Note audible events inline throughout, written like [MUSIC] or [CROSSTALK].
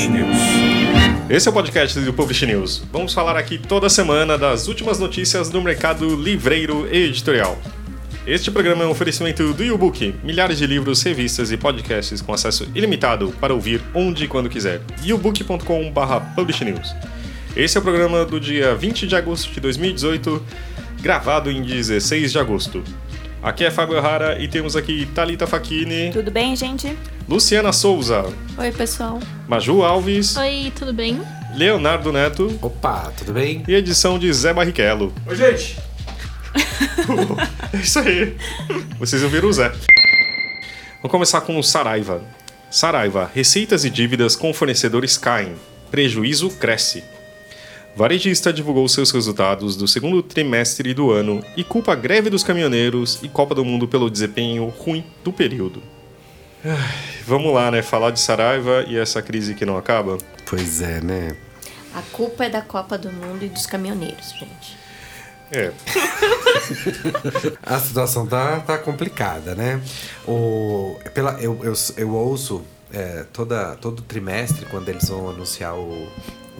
Publish News. Esse é o podcast do Publish News. Vamos falar aqui toda semana das últimas notícias do mercado livreiro e editorial. Este programa é um oferecimento do YouBook, milhares de livros, revistas e podcasts com acesso ilimitado para ouvir onde e quando quiser. youbook.com/publishnews. Esse é o programa do dia 20 de agosto de 2018, gravado em 16 de agosto. Aqui é Fábio Rara e temos aqui Talita Facchini, Tudo bem, gente? Luciana Souza, Oi, pessoal. Maju Alves, Oi, tudo bem? Leonardo Neto Opa, tudo bem? e edição de Zé Barrichello. Oi, gente! [LAUGHS] É isso aí. Vocês ouviram o Zé. Vamos começar com o Saraiva. Saraiva, receitas e dívidas com fornecedores caem. Prejuízo cresce. Varejista divulgou seus resultados do segundo trimestre do ano e culpa a greve dos caminhoneiros e Copa do Mundo pelo desempenho ruim do período. Vamos lá, né? Falar de Saraiva e essa crise que não acaba. Pois é, né? A culpa é da Copa do Mundo e dos caminhoneiros, gente. É, [LAUGHS] A situação tá, tá complicada, né? O, pela, eu, eu, eu ouço é, toda, todo trimestre, quando eles vão anunciar o-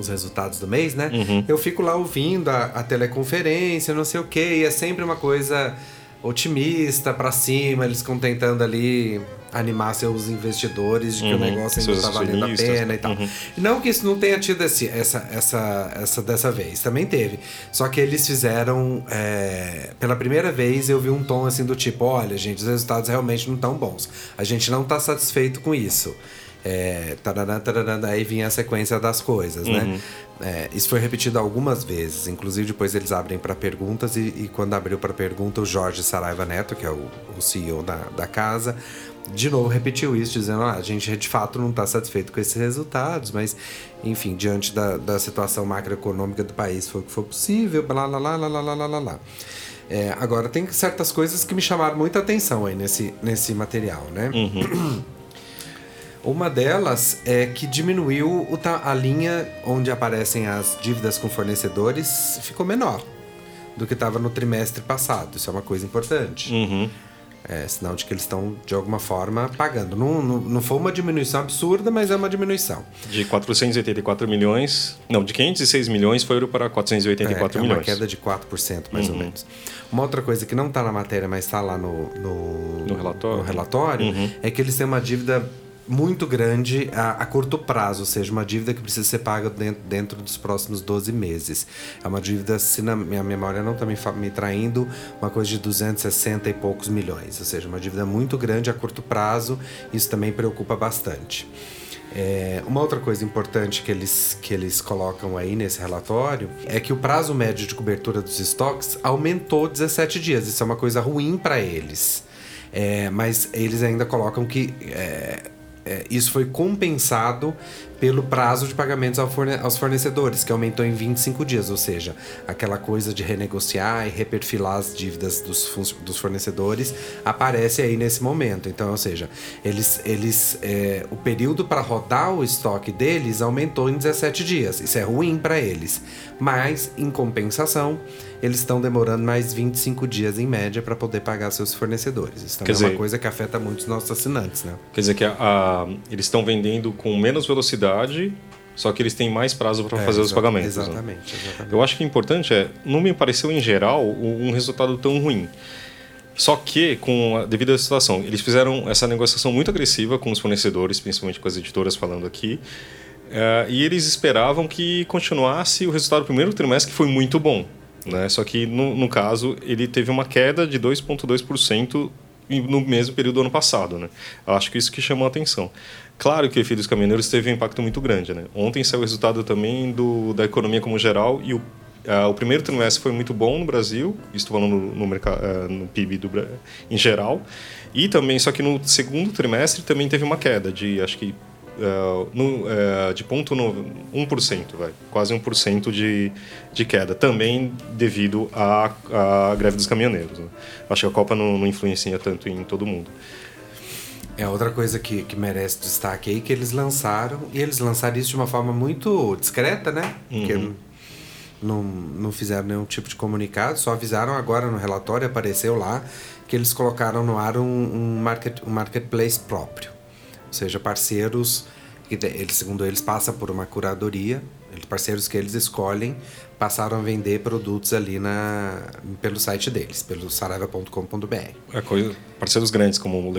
os resultados do mês, né? Eu fico lá ouvindo a, a teleconferência, não sei o quê, e é sempre uma coisa otimista pra cima, eles ficam tentando ali animar seus investidores de que o Uhum, negócio ainda seus tá valendo a pena e tal. uhum. Não que isso não tenha tido esse, essa, essa, essa dessa vez, também teve. Só que eles fizeram. é, pela primeira vez eu vi um tom assim do tipo: olha, gente, os resultados realmente não estão bons. A gente não está satisfeito com isso é, tarará, tarará, aí vinha a sequência das coisas, né? uhum. né? É, isso foi repetido algumas vezes, inclusive depois eles abrem para perguntas e, e, quando abriu para pergunta o Jorge Saraiva Neto, que é o, o CEO da, da casa, de novo repetiu isso, dizendo: ah, a gente de fato não está satisfeito com esses resultados, mas enfim, diante da, da situação macroeconômica do país foi o que foi possível, blá blá blá blá blá blá blá. É, agora, tem certas coisas que me chamaram muita atenção aí nesse, nesse material, né? Uhum. [CLEARS THROAT] Uma delas é que diminuiu a linha onde aparecem as dívidas com fornecedores, ficou menor do que estava no trimestre passado. Isso é uma coisa importante. uhum. É sinal de que eles estão, de alguma forma, pagando. Não, não, não foi uma diminuição absurda, mas é uma diminuição. de 484 milhões. Não, de 506 milhões foi para 484 é, é milhões. uma queda de 4%, mais ou menos. Uma outra coisa que não está na matéria, mas está lá no, no, No relatório. no relatório, Uhum. é que eles têm uma dívida muito grande a, a curto prazo, ou seja, uma dívida que precisa ser paga dentro, dentro dos próximos 12 meses. É uma dívida, se na minha memória não está me, me traindo, uma coisa de 260 e poucos milhões, ou seja, uma dívida muito grande a curto prazo, isso também preocupa bastante. É, uma outra coisa importante que eles, que eles colocam aí nesse relatório é que o prazo médio de cobertura dos estoques aumentou 17 dias. Isso é uma coisa ruim para eles. É, mas eles ainda colocam que é, é, isso foi compensado pelo prazo de pagamentos aos fornecedores, que aumentou em 25 dias, ou seja, aquela coisa de renegociar e reperfilar as dívidas dos, dos fornecedores aparece aí nesse momento. Então, ou seja, eles, eles é, o período para rodar o estoque deles aumentou em 17 dias. Isso é ruim para eles, mas em compensação eles estão demorando mais 25 dias em média para poder pagar seus fornecedores. Isso também Quer é uma dizer- coisa que afeta muito os nossos assinantes, né? Quer dizer que a- a- eles estão vendendo com menos velocidade, só que eles têm mais prazo para É, fazer os pagamentos. né? Exatamente, exatamente. Eu acho que o importante é, não me pareceu em geral um resultado tão ruim. Só que, com a devida situação, eles fizeram essa negociação muito agressiva com os fornecedores, principalmente com as editoras falando aqui, eh, e eles esperavam que continuasse o resultado do primeiro trimestre, que foi muito bom. Né? Só que, no, no caso, ele teve uma queda de 2,2% em- no mesmo período do ano passado. Né? Acho que isso que chamou a atenção. Claro que o efeito dos caminhoneiros teve um impacto muito grande. Né? Ontem saiu o resultado também do, da economia como geral e o ah, o primeiro trimestre foi muito bom no Brasil, estou falando no, no, merca- ah, no PIB do, em geral, e também, só que no segundo trimestre também teve uma queda de, acho que, ah, no, ah, de ponto no, 1%, vai, quase 1% de, de queda, também devido à, à greve dos caminhoneiros. né? Acho que a Copa não, não influencia tanto em todo mundo. É outra coisa que, que merece destaque aí que eles lançaram, e eles lançaram isso de uma forma muito discreta, né? Porque não, não fizeram nenhum tipo de comunicado, só avisaram agora no relatório, apareceu lá, que eles colocaram no ar um, um, market, um marketplace próprio. Ou seja, parceiros eles, segundo eles, passa por uma curadoria, parceiros que eles escolhem passaram a vender produtos ali na, pelo site deles, pelo saraiva.com.br. É coisa, parceiros grandes como o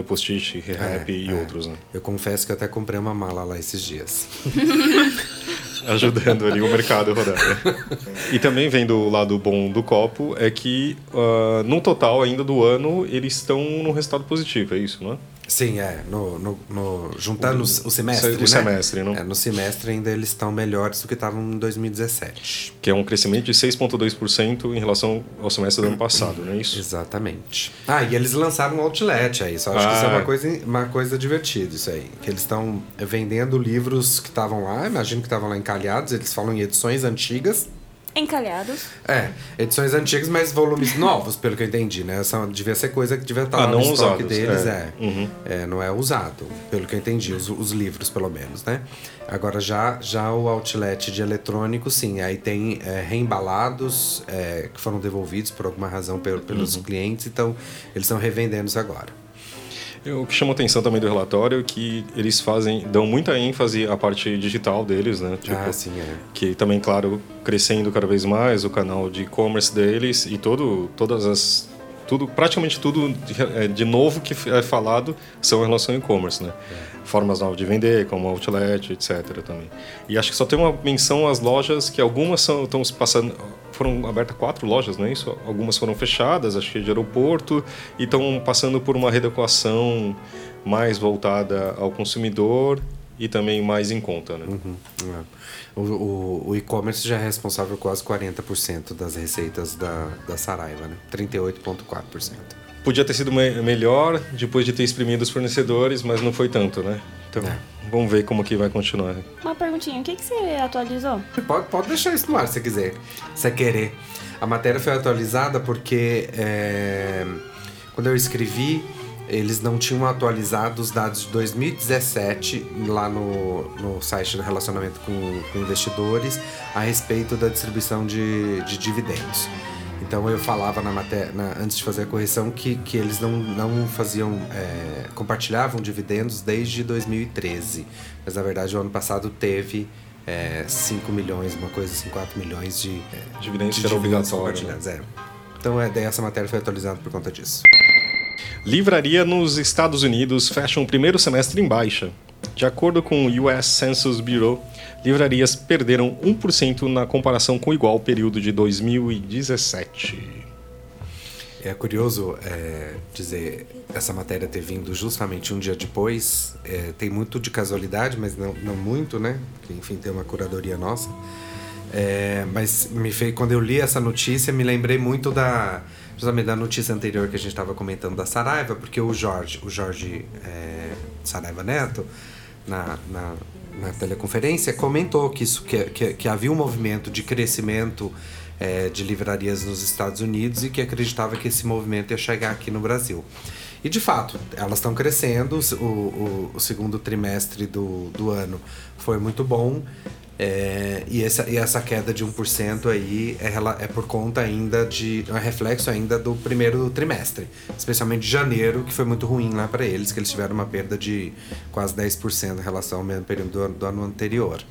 Rehap É, e é. outros, né? Eu confesso que eu até comprei uma mala lá esses dias. [LAUGHS] ajudando ali o mercado rodar. né? E também vendo o lado bom do copo é que ah, no total ainda do ano eles estão no resultado positivo, é isso, não é? Sim, é. No, no, no- juntando o, o semestre. O né? semestre, não? É, no semestre ainda eles estão melhores do que estavam em 2017. Que é um crescimento de 6,2% em relação ao semestre do ano passado, não é isso? Exatamente. Ah, e eles lançaram um outlet aí. Só acho que isso é Ah. uma coisa, uma coisa divertida, isso aí. Que eles estão vendendo livros que estavam lá, imagino que estavam lá encalhados, eles falam em edições antigas. Encalhados. É, edições antigas, mas volumes novos, pelo que eu entendi, né? Essa devia ser coisa que devia estar Ah, lá no não estoque usados, deles, é. é. Uhum. É, não é usado, pelo que eu entendi, os, os livros, pelo menos, né? Agora, já, já o outlet de eletrônico, sim, aí tem é, reembalados é, que foram devolvidos por alguma razão pelo- pelos Uhum. clientes, então eles estão revendendo isso agora. O que chama atenção também do relatório é que eles fazem, dão muita ênfase à parte digital deles, né? Tipo, ah, sim, é. que também, claro, crescendo cada vez mais o canal de e-commerce deles e todo, todas as tudo, praticamente tudo de, é, de novo que é falado são em relação ao e-commerce, né? Formas novas de vender, como outlet, etc. também. E acho que só tem uma menção às lojas que algumas são estão se passando foram abertas quatro lojas, não é isso? Algumas foram fechadas, acho que de aeroporto, e estão passando por uma readequação mais voltada ao consumidor e também mais em conta, né? Uhum, é. O, o, o e-commerce já é responsável por quase 40% das receitas da, da Saraiva, né? 38,4%. Podia ter sido me- melhor depois de ter exprimido os fornecedores, mas não foi tanto, né? Então, É. vamos ver como que vai continuar. Uma perguntinha, o que, que você atualizou? Pode, pode deixar isso no ar se você quiser, se você querer. A matéria foi atualizada porque é, quando eu escrevi, eles não tinham atualizado os dados de 2017 lá no, no site do relacionamento com, com investidores a respeito da distribuição de, de dividendos. Então eu falava na matéria, antes de fazer a correção, que, que eles não, não faziam, é, compartilhavam dividendos desde 2013. Mas na verdade o ano passado teve é, 5 milhões, uma coisa assim, 4 milhões de, é, Dividendos de dividendos obrigatório, compartilhados. É. Então é, daí essa matéria foi atualizada por conta disso. Livraria nos Estados Unidos fecha um primeiro semestre em baixa. De acordo com o US Census Bureau, livrarias perderam 1% na comparação com o igual período de 2017. É curioso é, dizer essa matéria ter vindo justamente um dia depois. É, tem muito de casualidade, mas não, não muito, né? Enfim, tem uma curadoria nossa. É, mas me fez, quando eu li essa notícia, me lembrei muito da justamente da notícia anterior que a gente estava comentando da Saraiva, porque o Jorge, o Jorge é, Saraiva Neto, na, na, na teleconferência, comentou que, isso, que, que, que havia um movimento de crescimento é, de livrarias nos Estados Unidos e que acreditava que esse movimento ia chegar aqui no Brasil. E de fato, elas estão crescendo, o, o, o segundo trimestre do, do ano foi muito bom. É, e, essa, e essa queda de 1% aí é, é por conta ainda de. é reflexo ainda do primeiro trimestre, especialmente de janeiro, que foi muito ruim lá para eles, que eles tiveram uma perda de quase 10% em relação ao mesmo período do, ano- do ano anterior.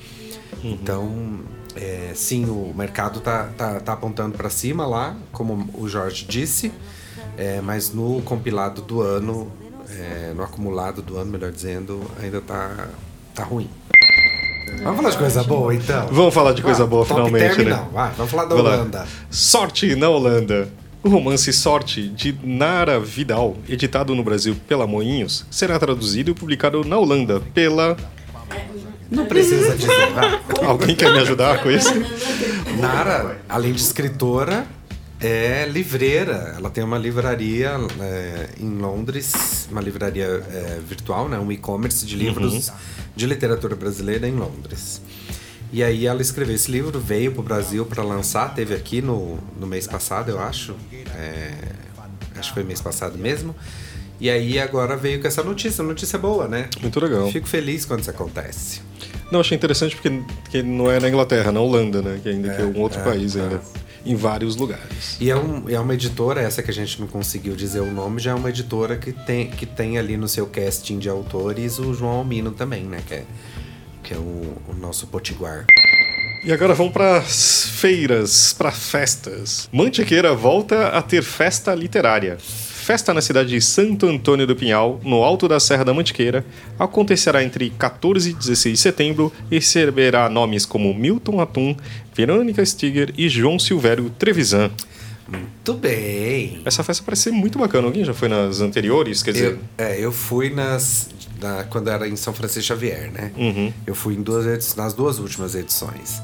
Então, é, sim, o mercado tá, tá, tá apontando para cima lá, como o Jorge disse, é, mas no compilado do ano, é, no acumulado do ano, melhor dizendo, ainda tá, tá ruim. Vamos falar de coisa boa, então? Vamos falar de coisa Ah, boa, finalmente, term, né? não. Vai, vamos falar da lá. Holanda. Sorte na Holanda. O romance Sorte, de Nara Vidal, editado no Brasil pela Moinhos, será traduzido e publicado na Holanda pela. Não precisa dizer. Alguém quer me ajudar com isso? Nara, além de escritora, é livreira. Ela tem uma livraria é, em Londres, uma livraria é, virtual, né? um e-commerce de livros de literatura brasileira em Londres. E aí ela escreveu esse livro, veio pro Brasil para lançar, teve aqui no, no mês passado, eu acho. É, acho que foi mês passado mesmo. E aí agora veio com essa notícia, notícia boa, né? Muito legal. Fico feliz quando isso acontece. Não, achei interessante porque, porque não é na Inglaterra, na Holanda, né? Que ainda que é um outro é, país é. ainda. Em vários lugares. E é, um, é uma editora, essa que a gente não conseguiu dizer o nome, já é uma editora que tem, que tem ali no seu casting de autores o João Almino também, né? Que é, que é o, o nosso potiguar. E agora vamos para as feiras, para festas. Mantiqueira volta a ter festa literária. Festa na cidade de Santo Antônio do Pinhal, no alto da Serra da Mantiqueira, acontecerá entre 14 e 16 de setembro e receberá nomes como Milton Atum, Verônica Stiger e João Silvério Trevisan. Muito bem. Essa festa parece ser muito bacana. Alguém já foi nas anteriores? Quer dizer, Eu, é, eu fui nas. na- quando era em São Francisco Xavier, né? Uhum. Eu fui em duas nas duas últimas edições.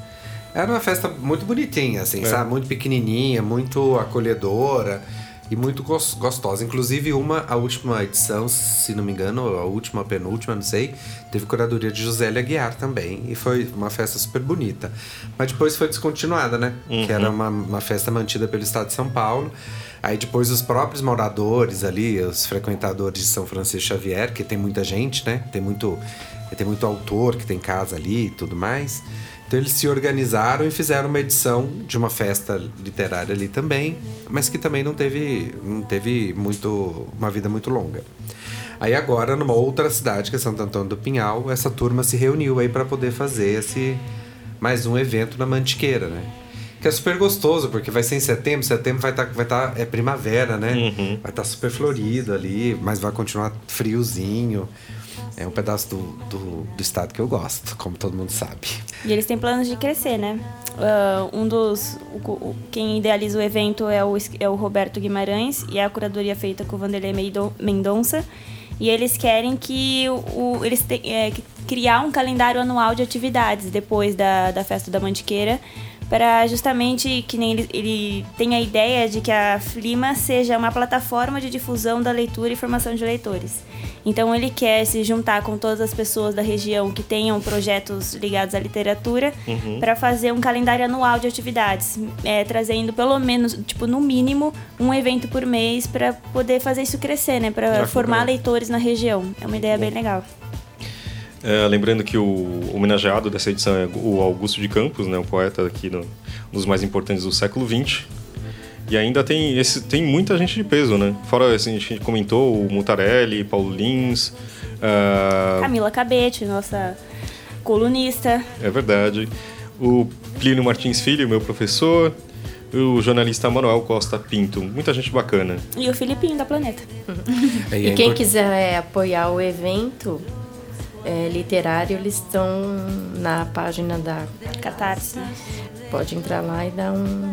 Era uma festa muito bonitinha, assim, É. sabe? Muito pequenininha, muito acolhedora e muito gos- gostosa. Inclusive, uma, a última edição, se não me engano, a última, a penúltima, não sei, teve curadoria de Josélia Aguiar também. E foi uma festa super bonita. Mas depois foi descontinuada, né? Que era uma, uma festa mantida pelo Estado de São Paulo. Aí depois os próprios moradores ali, os frequentadores de São Francisco Xavier, que tem muita gente, né? Tem muito, tem muito autor que tem casa ali e tudo mais. Então eles se organizaram e fizeram uma edição de uma festa literária ali também, mas que também não teve, não teve muito, uma vida muito longa. Aí agora, numa outra cidade, que é Santo Antônio do Pinhal, essa turma se reuniu aí para poder fazer esse mais um evento na Mantiqueira, né? Que é super gostoso, porque vai ser em setembro, setembro vai estar, vai tá, é primavera, né? Uhum. Vai estar super florido ali, mas vai continuar friozinho. É um pedaço do, do, do estado que eu gosto, como todo mundo sabe. E eles têm planos de crescer, né? Ah, um dos. o- o- quem idealiza o evento é o, é o Roberto Guimarães e é a curadoria feita com o Vanderlei Mendonça. E eles querem que o, eles te, é, criar um calendário anual de atividades depois da, da festa da Mantiqueira para justamente que nem ele, ele tem a ideia de que a Flima seja uma plataforma de difusão da leitura e formação de leitores. Então ele quer se juntar com todas as pessoas da região que tenham projetos ligados à literatura para fazer um calendário anual de atividades, é, trazendo pelo menos, tipo, no mínimo, um evento por mês para poder fazer isso crescer, né? Para formar leitores na região. É uma ideia bem legal. É, lembrando que o homenageado dessa edição é o Augusto de Campos, né, um poeta aqui no, um dos mais importantes do século XX. E ainda tem, esse, tem muita gente de peso, né? Fora, assim, a gente comentou o Mutarelli, Paulo Lins. ah, Camila Cabete, nossa colunista. é verdade. O Plínio Martins Filho, meu professor. O jornalista Manuel Costa Pinto. Muita gente bacana. E o Filipinho da Planeta. É, E é quem import- quiser é, apoiar o evento é, literário, eles estão na página da. Catarse. Pode entrar lá e dar um,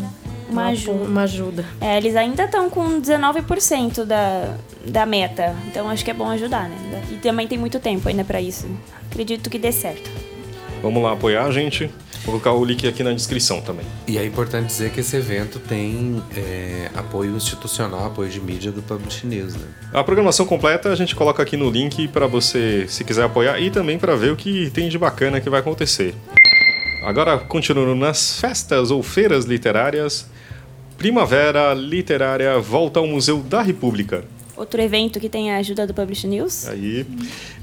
Uma ajuda. Uma ajuda. É, eles ainda estão com 19% da, da meta. Então acho que é bom ajudar, né? E também tem muito tempo ainda pra isso. Acredito que dê certo. Vamos lá apoiar, gente. Vou colocar o link aqui na descrição também. E é importante dizer que esse evento tem é, apoio institucional, apoio de mídia do Publish News, né? A programação completa a gente coloca aqui no link para você, se quiser apoiar, e também para ver o que tem de bacana que vai acontecer. Agora, continuando nas festas ou feiras literárias, Primavera Literária volta ao Museu da República. Outro evento que tem a ajuda do Publish News. Aí,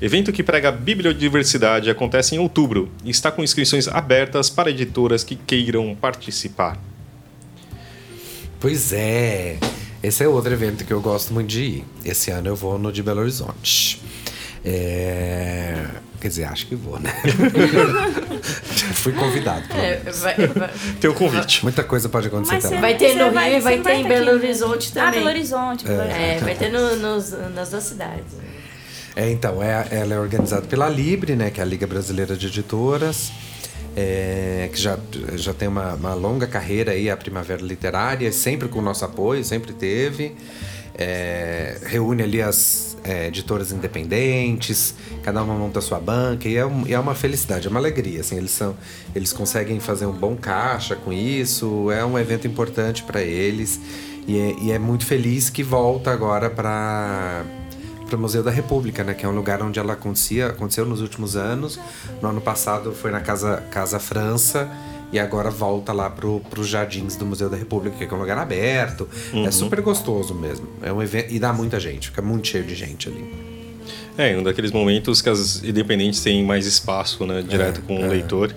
evento que prega bibliodiversidade acontece em outubro e está com inscrições abertas para editoras que queiram participar. Pois é. Esse é outro evento que eu gosto muito de ir. Esse ano eu vou no de Belo Horizonte. É... Quer dizer, acho que vou, né? [LAUGHS] Fui convidado. pelo É, menos. vai, vai- Tem o convite. Muita coisa pode acontecer Mas também. Vai ter no Você vai- Rio e vai ter em Belo aqui? Horizonte Ah, também. Belo Horizonte. Belo Horizonte. É, vai ter no- nos, nas duas cidades. É, então, é, ela é organizada pela Libre, né, que é a Liga Brasileira de Editoras, é, que já, já tem uma, uma longa carreira aí, a Primavera Literária, sempre com o nosso apoio, sempre teve. É, reúne ali as é, editoras independentes, cada uma monta sua banca, e é, um- é uma felicidade, é uma alegria. Assim, eles, são, eles conseguem fazer um bom caixa com isso, é um evento importante para eles, e é, e é muito feliz que volta agora para para o Museu da República, né? Que é um lugar onde ela acontecia, aconteceu nos últimos anos. No ano passado foi na Casa, Casa França e agora volta lá pro, pros jardins do Museu da República, que é um lugar aberto. É super gostoso mesmo. É um evento e dá muita gente, fica muito cheio de gente ali. É, um daqueles momentos que as independentes têm mais espaço, né? Direto com o leitor.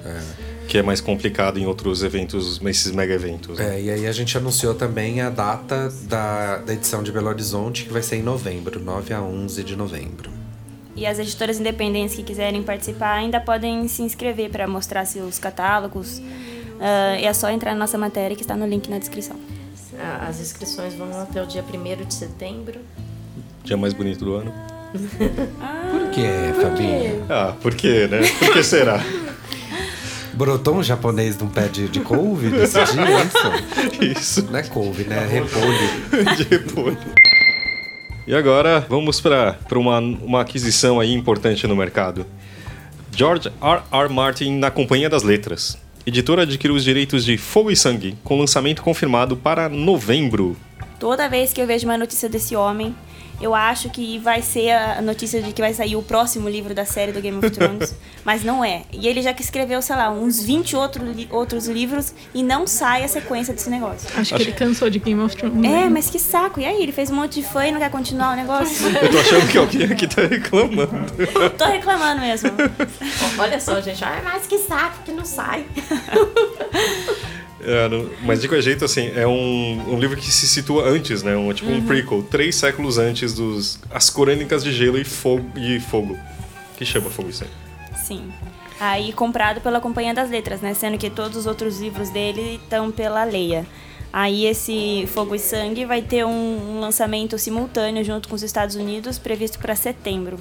Que é mais complicado em outros eventos, nesses mega eventos. né? É, e aí a gente anunciou também a data da, da edição de Belo Horizonte, que vai ser em novembro, 9 a 11 de novembro. E as editoras independentes que quiserem participar ainda podem se inscrever para mostrar seus catálogos. Uh, é só entrar na nossa matéria que está no link na descrição. As inscrições vão até o dia 1 de setembro. Dia mais bonito do ano. [LAUGHS] Por que, Fabinho? Ah, por quê, né? Por que será? [LAUGHS] Brotou um japonês de um pé de, de couve nesse dia, é isso? [LAUGHS] Isso. Não é couve, né? É repolho. de repolho. E agora vamos para uma, uma aquisição aí importante no mercado. George R. R. Martin na Companhia das Letras. Editora adquiriu os direitos de Fogo e Sangue, com lançamento confirmado para novembro. Toda vez que eu vejo uma notícia desse homem, eu acho que vai ser a notícia de que vai sair o próximo livro da série do Game of Thrones, [LAUGHS] mas não é. E ele já que escreveu, sei lá, uns 20 outro, outros livros e não sai a sequência desse negócio. Acho que ele cansou de Game of Thrones. É, mas que saco. E aí, ele fez um monte de fã e não quer continuar o negócio? [LAUGHS] Eu tô achando que alguém aqui tá reclamando. [LAUGHS] tô reclamando mesmo. Olha só, gente. Ah, mas que saco que não sai. É, no, mas de qualquer jeito, assim, é um, um livro que se situa antes, né? Um, tipo uhum. um prequel, três séculos antes dos As Crônicas de Gelo e Fogo, e Fogo que chama Fogo e Sangue. Sim. Aí comprado pela Companhia das Letras, né? Sendo que todos os outros livros dele estão pela Leia. Aí esse Fogo e Sangue vai ter um, um lançamento simultâneo junto com os Estados Unidos, previsto para setembro.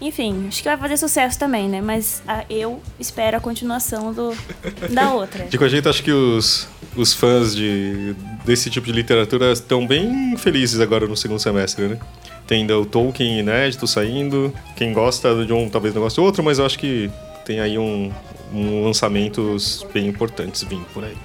Enfim, acho que vai fazer sucesso também, né? Mas a, ah, eu espero a continuação do, da outra. De qualquer jeito, acho que os, os fãs de, desse tipo de literatura estão bem felizes agora no segundo semestre, né? Tem ainda o Tolkien inédito saindo. Quem gosta de um talvez não goste do outro, mas eu acho que tem aí um, um lançamentos bem importantes vindo por aí.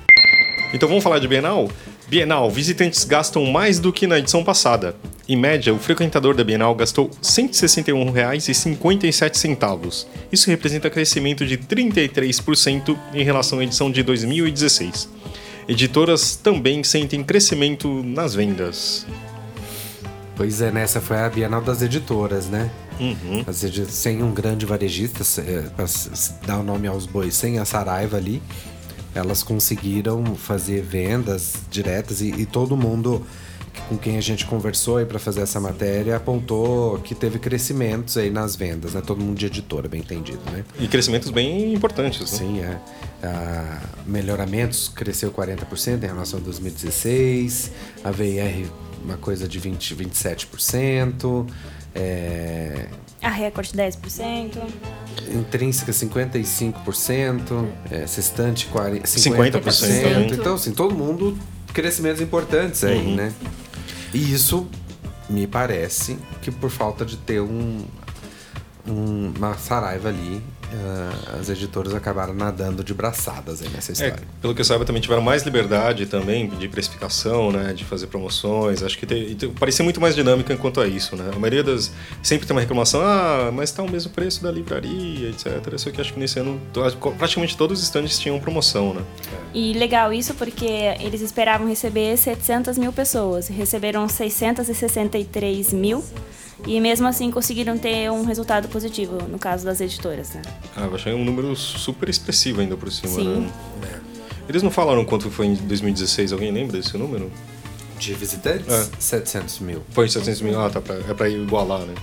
Então vamos falar de Bienal? Bienal, visitantes gastam mais do que na edição passada. Em média, o frequentador da Bienal gastou R$ 161,57. Isso representa crescimento de 33% em relação à edição de 2016. Editoras também sentem crescimento nas vendas. Pois é, nessa foi a Bienal das Editoras, né? Uhum. Sem um grande varejista, é, para dar o nome aos bois, sem a Saraiva ali elas conseguiram fazer vendas diretas e, e todo mundo com quem a gente conversou aí para fazer essa matéria apontou que teve crescimentos aí nas vendas, né? Todo mundo de editora, bem entendido, né? E crescimentos bem importantes, né? Sim, é. Ah, melhoramentos cresceu 40% em relação a 2016, a VR uma coisa de 20, 27%, é, a Record 10%. Intrínseca 55%, é, Sextante 40, 50%. 50%. Então, assim, todo mundo crescimentos importantes aí, uhum. né? E isso me parece que por falta de ter um, um uma Saraiva ali uh, as editoras acabaram nadando de braçadas aí nessa é, história. É, pelo que eu saiba, também tiveram mais liberdade também de precificação, né, de fazer promoções. Acho que te, parecia muito mais dinâmica enquanto a isso, né? A maioria das sempre tem uma reclamação, ah, mas está o mesmo preço da livraria, etc. Só que acho que nesse ano praticamente todos os estandes tinham promoção, né? E legal isso porque eles esperavam receber 700 mil pessoas, receberam 663 mil. E mesmo assim conseguiram ter um resultado positivo, no caso das editoras, né? Ah, eu achei um número super expressivo ainda por cima, Sim. né? Eles não falaram quanto foi em 2016, alguém lembra desse número? De visitantes? É. 700 mil. Foi 700 mil, ah, tá, pra, é pra igualar, né?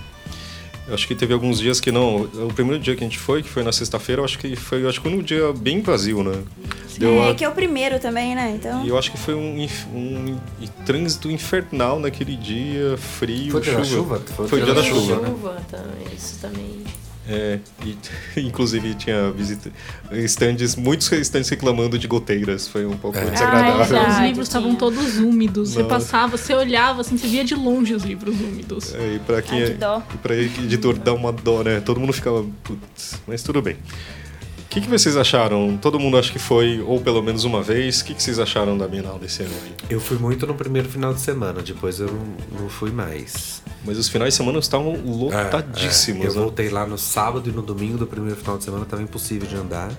Eu acho que teve alguns dias que não. O primeiro dia que a gente foi, que foi na sexta-feira, eu acho que foi acho que um dia bem vazio, né? Deu é, a... que é o primeiro também, né? Então... E eu acho que foi um, um, um trânsito infernal naquele dia, frio, foi chuva. chuva. Foi, foi o dia da chuva. chuva, né? Também, isso também. É, e, [LAUGHS] inclusive tinha visita, stands, muitos stands reclamando de goteiras, foi um pouco é. desagradável. Ah, é os livros estavam todos úmidos, Nossa. você passava, você olhava, assim, você via de longe os livros úmidos. É, e pra quem Ai, dó. E pra editor dá uma dó, né? Todo mundo ficava, putz, mas tudo bem. O que, que vocês acharam? Todo mundo acho que foi, ou pelo menos uma vez. O que, que vocês acharam da Bienal desse ano aí? Eu fui muito no primeiro final de semana, depois eu não, não fui mais. Mas os finais de semana estavam lotadíssimos. É, é. Eu né? voltei lá no sábado e no domingo do primeiro final de semana, estava impossível de andar.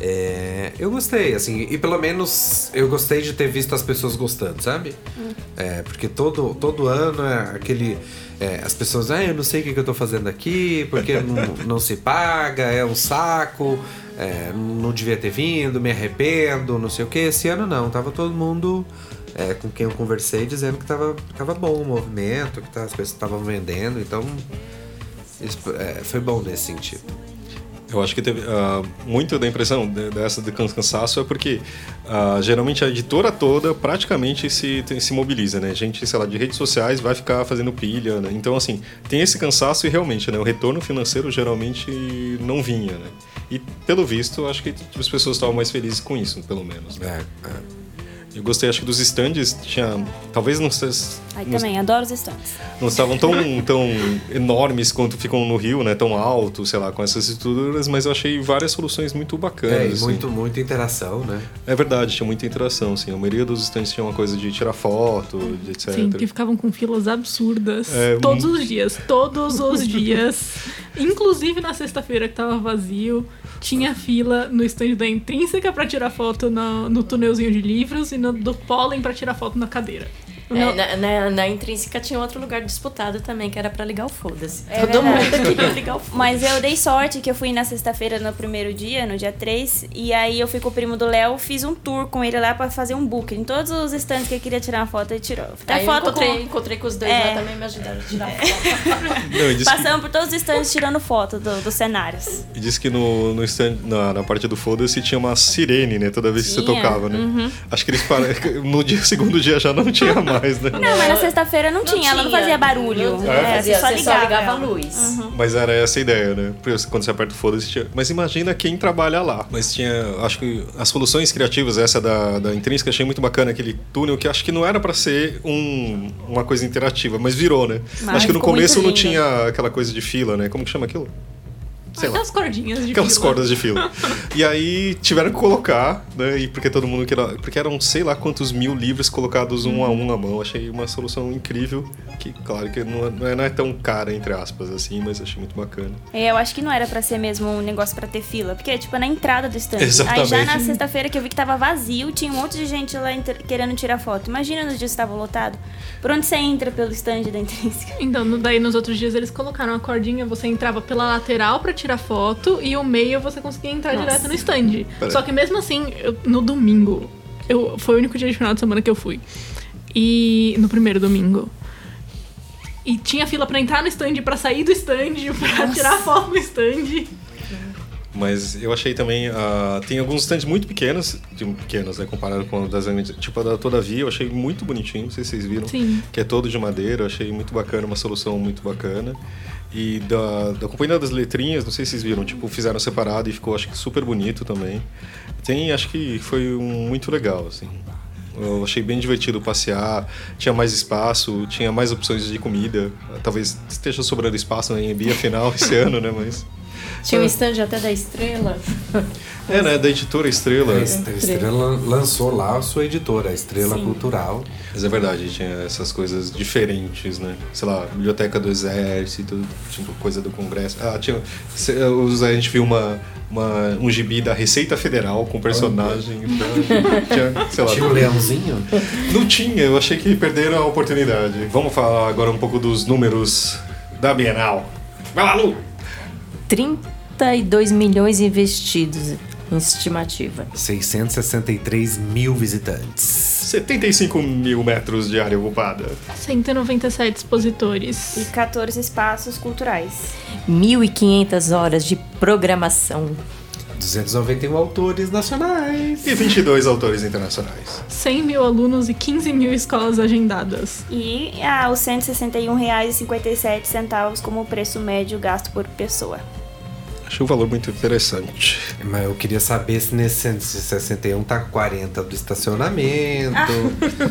É, eu gostei, assim, e pelo menos eu gostei de ter visto as pessoas gostando, sabe? Hum. É, porque todo, todo ano é aquele. É, as pessoas, ah, eu não sei o que, que eu tô fazendo aqui, porque não, [LAUGHS] não se paga, é um saco, é, não devia ter vindo, me arrependo, não sei o que. Esse ano não, tava todo mundo é, com quem eu conversei dizendo que tava, tava bom o movimento, que tá, as pessoas estavam vendendo, então Isso, é, foi bom nesse sentido. Eu acho que teve uh, muito da impressão de, dessa de cansaço é porque uh, geralmente a editora toda praticamente se, se mobiliza, né? Gente, sei lá, de redes sociais vai ficar fazendo pilha, né? Então, assim, tem esse cansaço e realmente, né? O retorno financeiro geralmente não vinha, né? E, pelo visto, acho que as pessoas estavam mais felizes com isso, pelo menos. É, é. Eu gostei, acho que dos stands tinha. Talvez não Aí também, adoro os stands. Não estavam tão, tão enormes quanto ficam no Rio, né? Tão altos, sei lá, com essas estruturas, mas eu achei várias soluções muito bacanas. É, e assim. muito, muita interação, né? É verdade, tinha muita interação, sim. A maioria dos stands tinha uma coisa de tirar foto, de etc. Sim, que ficavam com filas absurdas. É, todos os dias, todos os dias. Inclusive na sexta-feira que tava vazio, tinha fila no stand da Intrínseca para tirar foto no, no túnelzinho de livros e no do pólen para tirar foto na cadeira. É, na, na, na, intrínseca tinha outro lugar disputado também, que era para ligar o foda-se. É Todo verdade. mundo queria ligar o foda-se. Mas eu dei sorte que eu fui na sexta-feira no primeiro dia, no dia 3, e aí eu fui com o primo do Léo, fiz um tour com ele lá para fazer um book. Em todos os stands que eu queria tirar uma foto, ele tirou. Até aí foto eu encontrei, com... encontrei com os dois é. lá também, me ajudaram a tirar [LAUGHS] foto. Passamos que... por todos os stands tirando foto do, dos cenários. E disse que no, no stand, na, na parte do foda-se tinha uma sirene, né? Toda vez tinha. que você tocava, né? Uhum. Acho que eles pararam. [LAUGHS] No dia, segundo dia já não tinha mais, [LAUGHS] né? Não, mas sexta-feira não, não tinha, tinha, ela não fazia barulho. Não, é, fazia, você só ligava, só ligava a luz. Uhum. Mas era essa a ideia, né? Porque quando você aperta o foda-se, tinha... Mas imagina quem trabalha lá. Mas tinha, acho que as soluções criativas, essa da, da Intrínseca, achei muito bacana, aquele túnel que acho que não era para ser um, uma coisa interativa, mas virou, né? Mas acho que no começo não tinha aquela coisa de fila, né? Como que chama aquilo? Sei Aquelas lá. cordinhas de Aquelas fila. cordas de fila. [LAUGHS] e aí tiveram que colocar, né? E porque todo mundo queria. Porque eram sei lá quantos mil livros colocados um a um à mão. Achei uma solução incrível. Que, claro, que não é, não é tão cara, entre aspas, assim, mas achei muito bacana. É, eu acho que não era para ser mesmo um negócio para ter fila. Porque, tipo, na entrada do stand. Exatamente. Aí já na sexta-feira que eu vi que tava vazio, tinha um monte de gente lá querendo tirar foto. Imagina nos dias que estava lotado. Por onde você entra pelo stand da Intrínseca? Então, daí nos outros dias eles colocaram a cordinha, você entrava pela lateral para tirar foto e o meio você conseguia entrar Nossa. direto no stand. Pera. Só que mesmo assim, eu, no domingo, eu, foi o único dia de final de semana que eu fui. E no primeiro domingo. E tinha fila para entrar no stand, para sair do stand, para tirar foto no stand. Mas eu achei também. Uh, tem alguns stands muito pequenos, pequenos, né? Comparado com o das Tipo a da Todavia, eu achei muito bonitinho, não sei se vocês viram. Sim. Que é todo de madeira, eu achei muito bacana, uma solução muito bacana. E da, da Companhia das Letrinhas, não sei se vocês viram, tipo, fizeram separado e ficou, acho que, super bonito também. Tem, acho que foi um, muito legal, assim. Eu achei bem divertido passear, tinha mais espaço, tinha mais opções de comida. Talvez esteja sobrando espaço na EMB afinal esse [LAUGHS] ano, né? Mas tinha um stand até da Estrela. [LAUGHS] É, né? Da editora Estrela. É, a Estrela lançou lá a sua editora, a Estrela Sim. Cultural. Mas é verdade, tinha essas coisas diferentes, né? Sei lá, Biblioteca do Exército, tipo coisa do Congresso. Ah, tinha. A gente viu uma, uma, um gibi da Receita Federal com personagem. tinha, sei lá. Tinha um leãozinho? Não tinha, eu achei que perderam a oportunidade. Vamos falar agora um pouco dos números da Bienal. Vai lá, Lu! 32 milhões investidos em estimativa. 663 mil visitantes. 75 mil metros de área ocupada. 197 expositores. E 14 espaços culturais. 1.500 horas de programação. 291 autores nacionais. E 22 autores internacionais. 100 mil alunos e 15 mil escolas agendadas. E ah, os R$ 161,57 como preço médio gasto por pessoa. Achei o valor muito interessante. Mas eu queria saber se nesse 161 tá 40 do estacionamento, ah.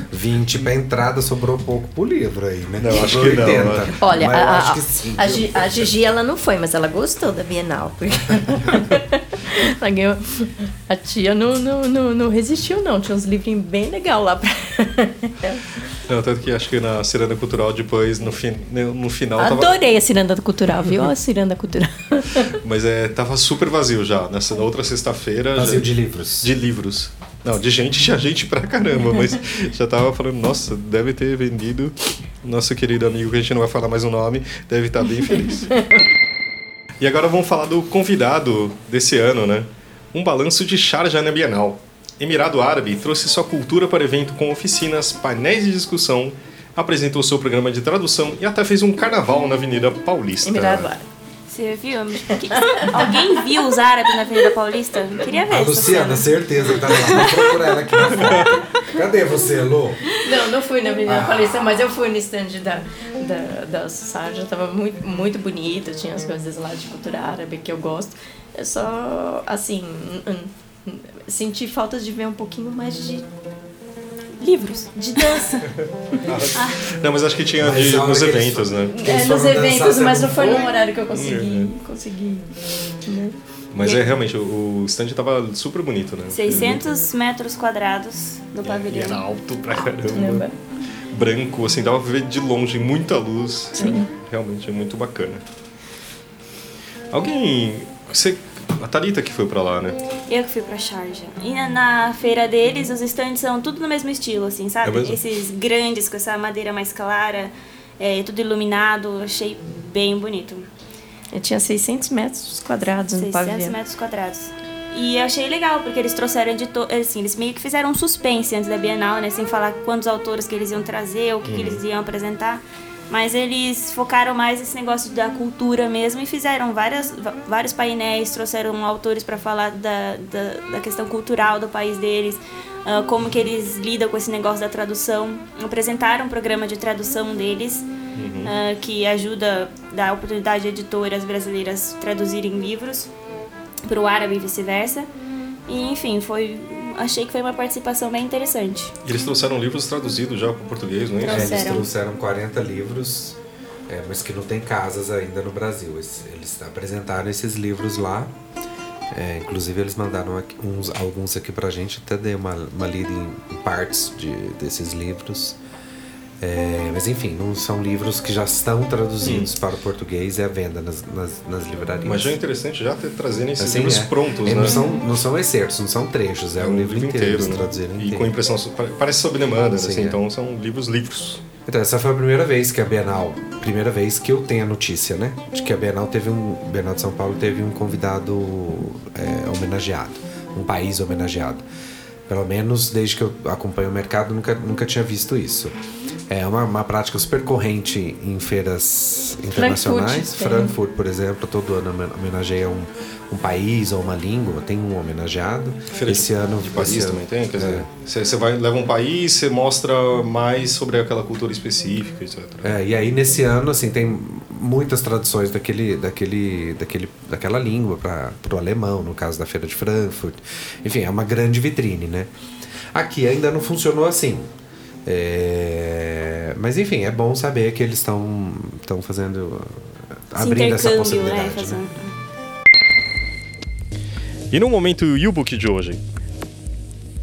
[LAUGHS] 20 pra entrada, sobrou pouco pro livro aí, né? Não, acho que 80. não. Olha, a, a, sim, a, G, a Gigi ela não foi, mas ela gostou da Bienal. [LAUGHS] a tia não, não, não, não resistiu, não. Tinha uns livrinhos bem legal lá pra. Não, tanto que acho que na Ciranda Cultural depois, no, fi, no final. Adorei tava... a Ciranda Cultural, viu? A Ciranda Cultural. [LAUGHS] Mas é, tava super vazio já. Nessa outra sexta-feira. Vazio já... de livros. De livros. Não, de gente, tinha gente pra caramba, mas já tava falando, nossa, deve ter vendido. Nosso querido amigo, que a gente não vai falar mais o nome, deve estar tá bem feliz. e agora vamos falar do convidado desse ano, né? Um balanço de Sharjah na Bienal. Emirado Árabe trouxe sua cultura para o evento com oficinas, painéis de discussão, apresentou seu programa de tradução e até fez um carnaval na Avenida Paulista. Emirado Árabe. Você viu? Que- Alguém viu os árabes na Avenida Paulista? Queria ver A Luciana, certeza que tá lá. Vou procurar ela aqui na foto. Cadê você, Lu? Não, não fui na Avenida Ah. Paulista, mas eu fui no stand da, da, da Sarja, tava muito, muito bonito, tinha as coisas lá de cultura árabe que eu gosto. Eu só, assim, senti falta de ver um pouquinho mais de Livros. de dança. [LAUGHS] Não, mas acho que tinha Mas de- nos eventos, né? É, nos eventos, mas não foi no horário que eu consegui. consegui né? Mas é realmente, o o stand tava super bonito, né? 600 metros quadrados no E era pavilhão. alto pra caramba. Caramba. Branco, assim, dava pra ver de longe, muita luz. Realmente é muito bacana. Alguém. Você, a Thalita que foi pra lá, né? Eu que fui pra Sharjah. E na, na feira deles, os stands são tudo no mesmo estilo, assim, sabe? É? Esses grandes, com essa madeira mais clara, é, tudo iluminado. Achei bem bonito. Eu tinha 600 metros quadrados no 600 pavilhão. metros quadrados. E eu achei legal, porque eles trouxeram editor, assim, eles meio que fizeram um suspense antes da Bienal, né? Sem falar quantos autores que eles iam trazer, o que, que eles iam apresentar. Mas eles focaram mais nesse negócio da cultura mesmo e fizeram várias, vários painéis, trouxeram autores para falar da, da, da questão cultural do país deles, ah, como que eles lidam com esse negócio da tradução. Apresentaram um programa de tradução deles, ah, que ajuda, dá oportunidade a editoras brasileiras traduzirem livros para o árabe e vice-versa. E enfim, foi achei que foi uma participação bem interessante. E eles trouxeram livros traduzidos já para português, não é É, isso? eles Trouxeram. trouxeram 40 livros, é, mas que não tem casas ainda no Brasil. Eles, eles apresentaram esses livros lá. É, inclusive eles mandaram aqui uns, alguns aqui pra gente, até dei uma, uma lida em, em partes de, desses livros. É, mas enfim, não são livros que já estão traduzidos para o português e à venda nas, nas, nas livrarias. Mas já é interessante já ter trazendo esses Assim, livros é. prontos, E né? não, são, não são excertos, não são trechos, é, o livro, inteiro, eles né? traduziram E inteiro. com impressão, parece sob demanda, Sim, assim, é. então são livros livros. Então, essa foi a primeira vez que a Bienal, primeira vez que eu tenho a notícia, né? De que a Bienal teve um, Bienal de São Paulo teve um convidado é, homenageado, um país homenageado. Pelo menos desde que eu acompanho o mercado, nunca, nunca tinha visto isso. É uma, uma prática super corrente em feiras internacionais. tem. Frankfurt, por exemplo, todo ano homen- homenageia um, um país ou uma língua, tem um homenageado. Feira esse de, ano de Paris ano- também tem, quer é. dizer, você, você vai, leva um país, você mostra mais sobre aquela cultura específica, etc. É, e aí nesse ano assim tem muitas traduções daquele, daquele, daquele, daquela língua para o alemão, no caso da feira de Frankfurt. Enfim, é uma grande vitrine, né? Aqui ainda não funcionou assim. É, mas enfim, é bom saber que eles estão estão fazendo abrindo essa intercâmbio, possibilidade. né? né? E no momento U-Book de hoje,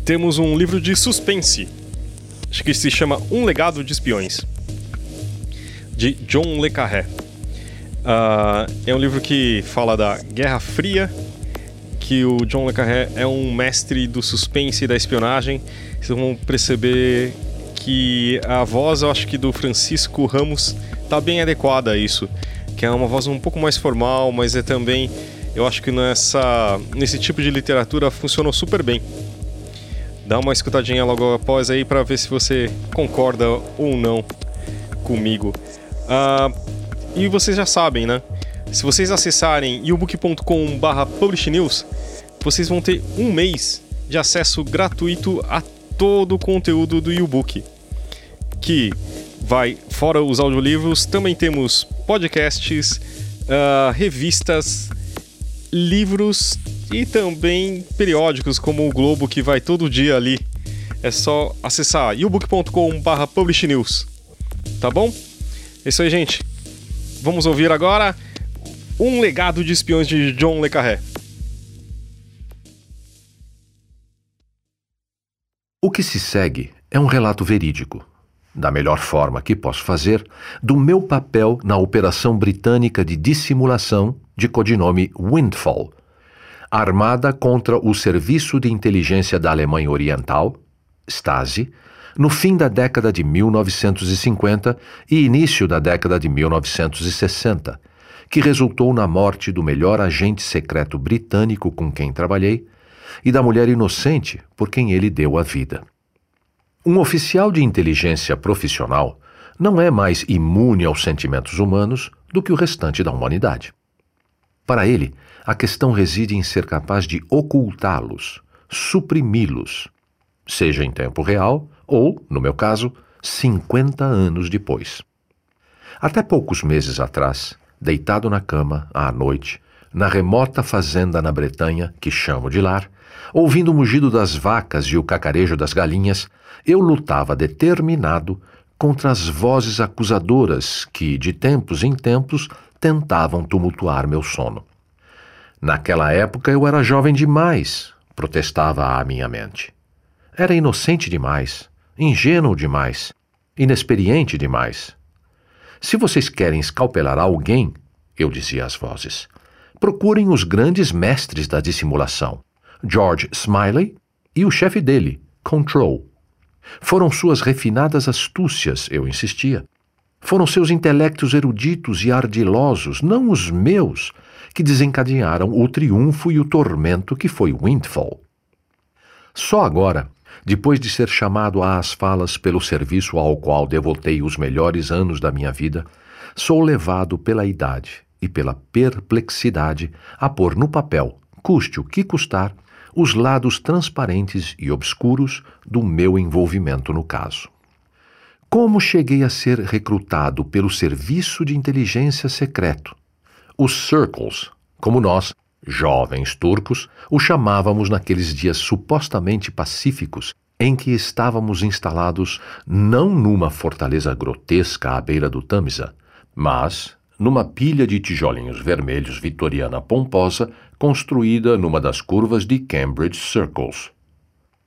temos um livro de suspense, acho que se chama Um Legado de Espiões, de John Le Carré. Ah, é um livro que fala da Guerra Fria, que o John Le Carré é um mestre do suspense e da espionagem. Vocês vão perceber que a voz, eu acho que do Francisco Ramos, tá bem adequada a isso, que é uma voz um pouco mais formal, mas é também, eu acho que nessa nesse tipo de literatura funcionou super bem. Dá uma escutadinha logo após aí para ver se você concorda ou não comigo. Ah, e vocês já sabem, né? Se vocês acessarem yobook.com.br publishnews, vocês vão ter um mês de acesso gratuito a todo o conteúdo do e-book. Que vai, fora os audiolivros, também temos podcasts, ah, revistas, livros e também periódicos como o Globo que vai todo dia ali. É só acessar yobook.com.br publishnews. Tá bom? É isso aí, gente. Vamos ouvir agora Um Legado de Espiões de John Le Carré. O que se segue é um relato verídico, da melhor forma que posso fazer, do meu papel na operação britânica de dissimulação de codinome Windfall, armada contra o Serviço de Inteligência da Alemanha Oriental, Stasi, no fim da década de 1950 e início da década de 1960, que resultou na morte do melhor agente secreto britânico com quem trabalhei e da mulher inocente por quem ele deu a vida. Um oficial de inteligência profissional não é mais imune aos sentimentos humanos do que o restante da humanidade. Para ele, a questão reside em ser capaz de ocultá-los, suprimi-los, seja em tempo real ou, no meu caso, 50 anos depois. Até poucos meses atrás, deitado na cama, à noite, na remota fazenda na Bretanha, que chamo de lar, ouvindo o mugido das vacas e o cacarejo das galinhas, eu lutava determinado contra as vozes acusadoras que, de tempos em tempos, tentavam tumultuar meu sono. Naquela época eu era jovem demais, protestava a minha mente. Era inocente demais, ingênuo demais, inexperiente demais. Se vocês querem escalpelar alguém, eu dizia às vozes, procurem os grandes mestres da dissimulação, George Smiley e o chefe dele, Control. Foram suas refinadas astúcias, eu insistia. Foram seus intelectos eruditos e ardilosos, não os meus, que desencadearam o triunfo e o tormento que foi Windfall. Só agora, depois de ser chamado às falas pelo serviço ao qual devotei os melhores anos da minha vida, sou levado pela idade e pela perplexidade a pôr no papel, custe o que custar, os lados transparentes e obscuros do meu envolvimento no caso. Como cheguei a ser recrutado pelo Serviço de Inteligência Secreto, os Circles, como nós, jovens turcos, o chamávamos naqueles dias supostamente pacíficos em que estávamos instalados não numa fortaleza grotesca à beira do Tamisa, mas numa pilha de tijolinhos vermelhos vitoriana pomposa construída numa das curvas de Cambridge Circles.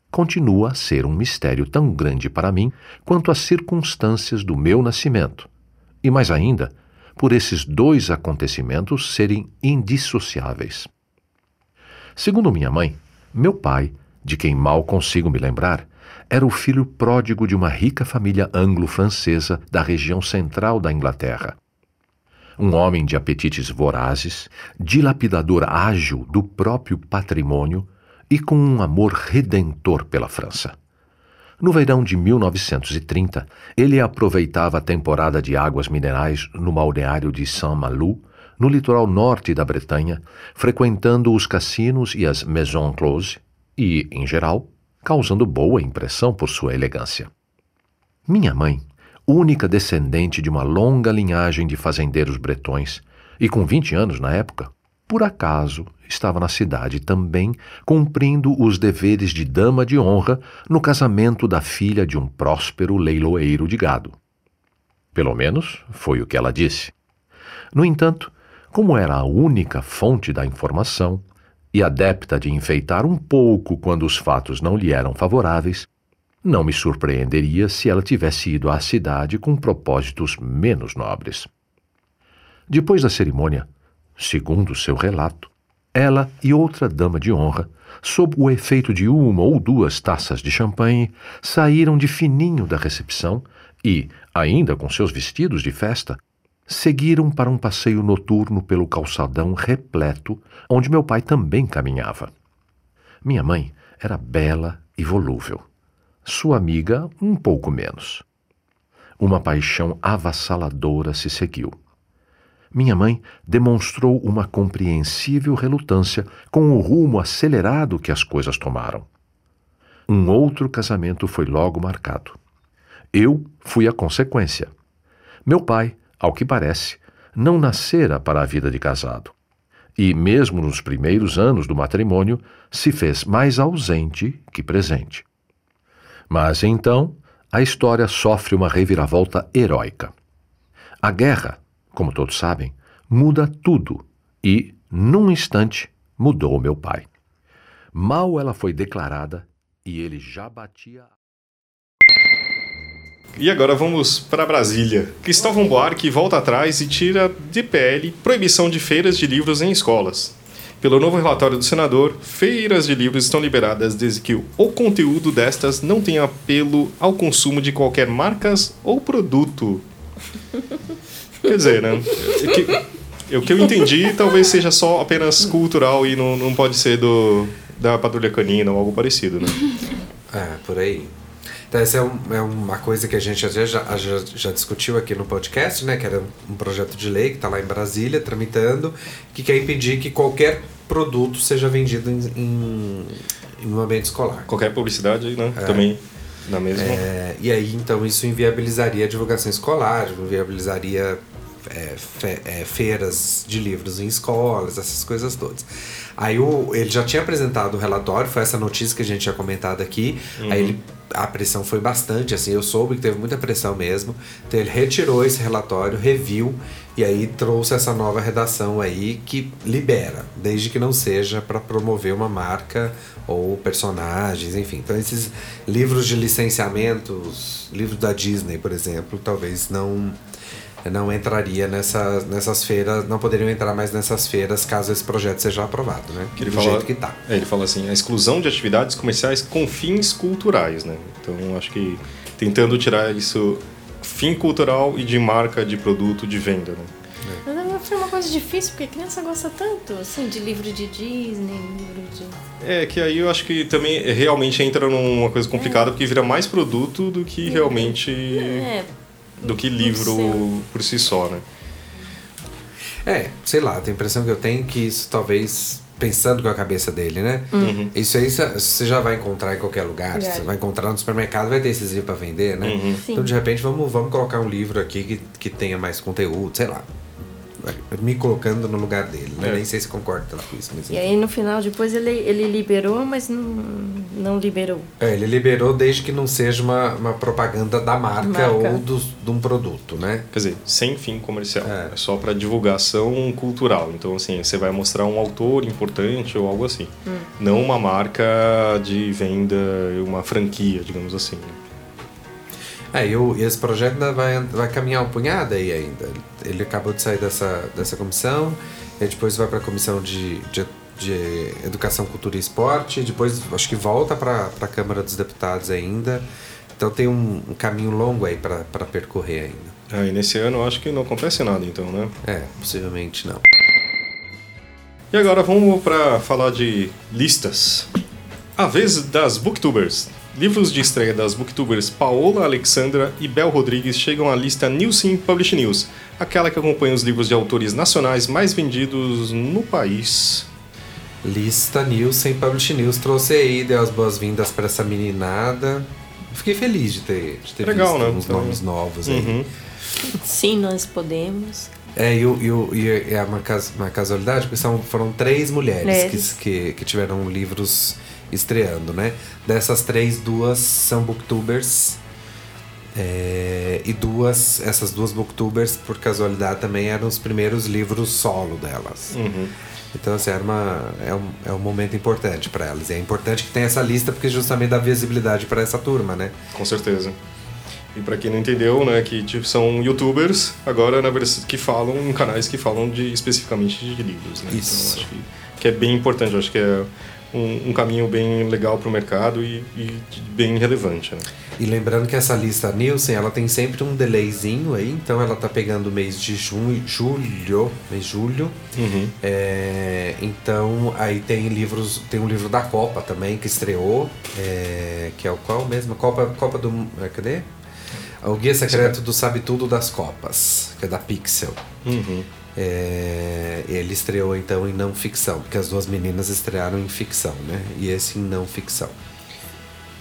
Continua a ser um mistério tão grande para mim quanto as circunstâncias do meu nascimento, e mais ainda, por esses dois acontecimentos serem indissociáveis. Segundo minha mãe, meu pai, de quem mal consigo me lembrar, era o filho pródigo de uma rica família anglo-francesa da região central da Inglaterra um homem de apetites vorazes, dilapidador ágil do próprio patrimônio e com um amor redentor pela França. No verão de 1930, ele aproveitava a temporada de águas minerais no balneário de Saint-Malo, no litoral norte da Bretanha, frequentando os cassinos e as maisons closes e, em geral, causando boa impressão por sua elegância. Minha mãe, única descendente de uma longa linhagem de fazendeiros bretões, e com 20 anos na época, por acaso estava na cidade também cumprindo os deveres de dama de honra no casamento da filha de um próspero leiloeiro de gado. Pelo menos foi o que ela disse. No entanto, como era a única fonte da informação e adepta de enfeitar um pouco quando os fatos não lhe eram favoráveis, não me surpreenderia se ela tivesse ido à cidade com propósitos menos nobres. Depois da cerimônia, segundo seu relato, ela e outra dama de honra, sob o efeito de uma ou duas taças de champanhe, saíram de fininho da recepção e, ainda com seus vestidos de festa, seguiram para um passeio noturno pelo calçadão repleto, onde meu pai também caminhava. Minha mãe era bela e volúvel sua amiga um pouco menos. Uma paixão avassaladora se seguiu. Minha mãe demonstrou uma compreensível relutância com o rumo acelerado que as coisas tomaram. Um outro casamento foi logo marcado. Eu fui a consequência. Meu pai, ao que parece, não nascera para a vida de casado. E, mesmo nos primeiros anos do matrimônio, se fez mais ausente que presente. Mas então a história sofre uma reviravolta heróica. A guerra, como todos sabem, muda tudo e, num instante, mudou meu pai. Mal ela foi declarada e ele já batia. E agora vamos para Brasília. Cristóvão Buarque volta atrás e tira de PL proibição de feiras de livros em escolas. Pelo novo relatório do senador, feiras de livros estão liberadas desde que o conteúdo destas não tenha apelo ao consumo de qualquer marcas ou produto. Quer dizer, né? O que, o que eu entendi talvez seja só apenas cultural e não, não pode ser do, da patrulha canina ou algo parecido, né? É, por aí. Então, essa é, um, é uma coisa que a gente já, já, já, discutiu aqui no podcast, né? Que era um projeto de lei que está lá em Brasília, tramitando, que quer impedir que qualquer produto seja vendido em, em, em um ambiente escolar. Qualquer publicidade, né? É. Também na mesma. É, e aí, então, isso inviabilizaria a divulgação escolar, inviabilizaria é, fe, é, feiras de livros em escolas, essas coisas todas. Aí o, ele já tinha apresentado o relatório, foi essa notícia que a gente tinha comentado aqui. Uhum. Aí ele, a pressão foi bastante, assim, eu soube que teve muita pressão mesmo. Então ele retirou esse relatório, reviu e aí trouxe essa nova redação aí que libera, desde que não seja para promover uma marca ou personagens, enfim. Então esses livros de licenciamentos, livros da Disney, por exemplo, talvez não não entraria nessa, nessas feiras, não poderiam entrar mais nessas feiras caso esse projeto seja aprovado, né? Que ele Do fala, jeito que tá. É, ele fala assim, a exclusão de atividades comerciais com fins culturais, né? Então acho que tentando tirar isso fim cultural e de marca de produto de venda, né? Mas foi uma coisa difícil, porque a criança gosta tanto, assim, de livro de Disney, livro de... É, que aí eu acho que também realmente entra numa coisa complicada, é. porque vira mais produto do que realmente... É, do que livro por si só, né? É, sei lá, a impressão que eu tenho que isso talvez pensando com a cabeça dele, né? Uhum. Isso aí você já vai encontrar em qualquer lugar. Você vai encontrar no supermercado, vai ter esses livros para vender, né? Uhum. Então, de repente, vamos, vamos colocar um livro aqui que, que tenha mais conteúdo, sei lá me colocando no lugar dele. Né? É. Nem sei se concorda com isso. Mas... E aí no final, depois ele, ele liberou, mas não, não liberou. É, ele liberou desde que não seja uma, uma propaganda da marca, marca. ou do, de um produto, né? Quer dizer, sem fim comercial. É, é só para divulgação cultural. Então, assim, você vai mostrar um autor importante ou algo assim. Hum. Não uma marca de venda, uma franquia, digamos assim. Né? É, e, o, e esse projeto ainda vai, vai caminhar um punhado aí ainda. Ele acabou de sair dessa, dessa comissão, e depois vai para a comissão de, de, de, Educação, Cultura e Esporte, depois acho que volta para a Câmara dos Deputados ainda. Então tem um, um caminho longo aí para percorrer ainda. Ah, e nesse ano acho que não acontece nada então, né? É, possivelmente não. E agora vamos para falar de listas. A vez das booktubers. Livros de estreia das booktubers Paola Alexandra e Bel Rodrigues chegam à lista Nielsen Publish News, aquela que acompanha os livros de autores nacionais mais vendidos no país. Lista Nielsen Publish News trouxe aí, deu as boas-vindas para essa meninada. Fiquei feliz de ter, de ter Legal, visto né? uns então... nomes novos aí. Uhum. Sim, nós podemos. É, e, e, e é uma, uma casualidade, porque são, foram três mulheres que, que, que tiveram livros estreando, né? Dessas três, duas são booktubers. É, e duas, essas duas booktubers, por casualidade, também eram os primeiros livros solo delas. Uhum. Então, assim, era uma, é, um, é um momento importante para elas. E é importante que tenha essa lista, porque justamente dá visibilidade para essa turma, né? Com certeza. E para quem não entendeu, né, que tipo, são youtubers, agora na verdade que falam em canais que falam de especificamente de livros, né? Isso. Então, acho que, que é bem importante, acho que é um, um caminho bem legal para o mercado e, e, bem relevante. Né? E lembrando que essa lista Nielsen, ela tem sempre um delayzinho aí, então ela tá pegando o mês de junho, julho, mês julho. Uhum. É, então aí tem livros, tem um livro da Copa também que estreou, é, que é o qual mesmo? Copa, Copa do, é, cadê? O Guia Secreto do Sabe Tudo das Copas, que é da Pixel. Uhum. É, ele estreou então em não ficção, porque as duas meninas estrearam em ficção, né? E esse em não ficção.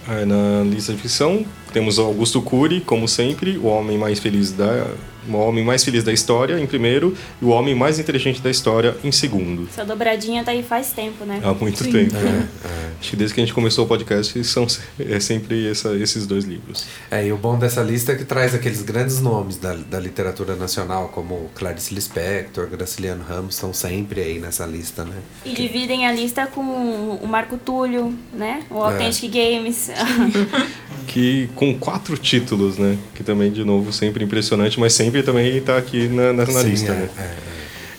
É, na lista de ficção temos Augusto Cury, como sempre, o homem mais feliz da o homem mais feliz da história em primeiro e o homem mais inteligente da história em segundo. Essa dobradinha tá aí faz tempo, né? Há muito Sim. tempo. É, é. Acho que desde que a gente começou o podcast são [LAUGHS] é sempre essa, esses dois livros. É, e o bom dessa lista é que traz aqueles grandes nomes da, da literatura nacional, como Clarice Lispector, Graciliano Ramos, estão sempre aí nessa lista, né? E que... dividem a lista com o Marco Túlio, né? O é. Authentic Games. [LAUGHS] que com quatro títulos, né? Que também, de novo, sempre impressionante, mas sempre também está aqui na, na, na Sim, lista, é, né? É, é.